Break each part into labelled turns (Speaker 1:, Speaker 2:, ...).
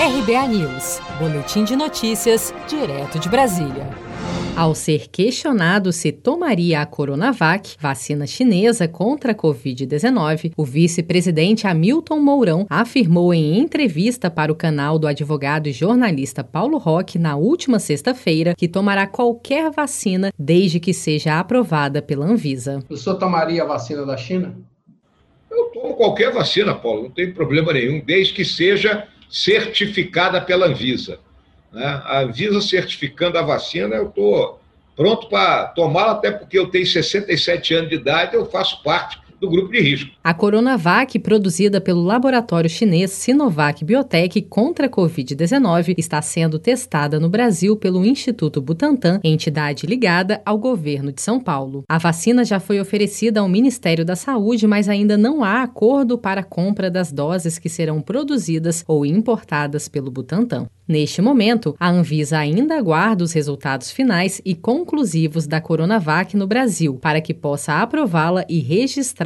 Speaker 1: RBA News, Boletim de Notícias, direto de Brasília. Ao ser questionado se tomaria a Coronavac, vacina chinesa contra a Covid-19, o vice-presidente Hamilton Mourão afirmou em entrevista para o canal do advogado e jornalista Paulo Roque na última sexta-feira que tomará qualquer vacina desde que seja aprovada pela Anvisa.
Speaker 2: O senhor tomaria a vacina da China?
Speaker 3: Eu tomo qualquer vacina, Paulo, não tem problema nenhum, desde que seja certificada pela Anvisa. Né? A Anvisa certificando a vacina, eu estou pronto para tomá-la, até porque eu tenho 67 anos de idade, eu faço parte do grupo de risco.
Speaker 1: A Coronavac, produzida pelo laboratório chinês Sinovac Biotech contra a Covid-19, está sendo testada no Brasil pelo Instituto Butantan, entidade ligada ao governo de São Paulo. A vacina já foi oferecida ao Ministério da Saúde, mas ainda não há acordo para a compra das doses que serão produzidas ou importadas pelo Butantan. Neste momento, a Anvisa ainda aguarda os resultados finais e conclusivos da Coronavac no Brasil, para que possa aprová-la e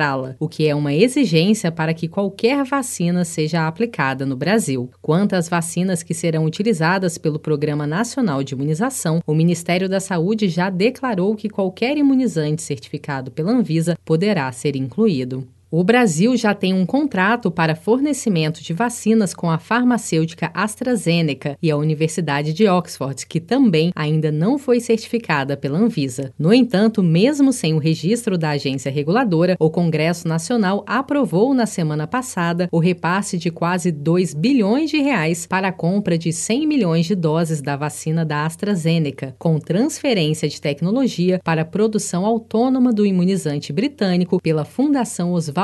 Speaker 1: registrá-la, o que é uma exigência para que qualquer vacina seja aplicada no Brasil. Quanto às vacinas que serão utilizadas pelo Programa Nacional de Imunização, o Ministério da Saúde já declarou que qualquer imunizante certificado pela Anvisa poderá ser incluído. O Brasil já tem um contrato para fornecimento de vacinas com a farmacêutica AstraZeneca e a Universidade de Oxford, que também ainda não foi certificada pela Anvisa. No entanto, mesmo sem o registro da agência reguladora, o Congresso Nacional aprovou na semana passada o repasse de quase 2 bilhões de reais para a compra de 100 milhões de doses da vacina da AstraZeneca, com transferência de tecnologia para a produção autônoma do imunizante britânico pela Fundação Oswaldo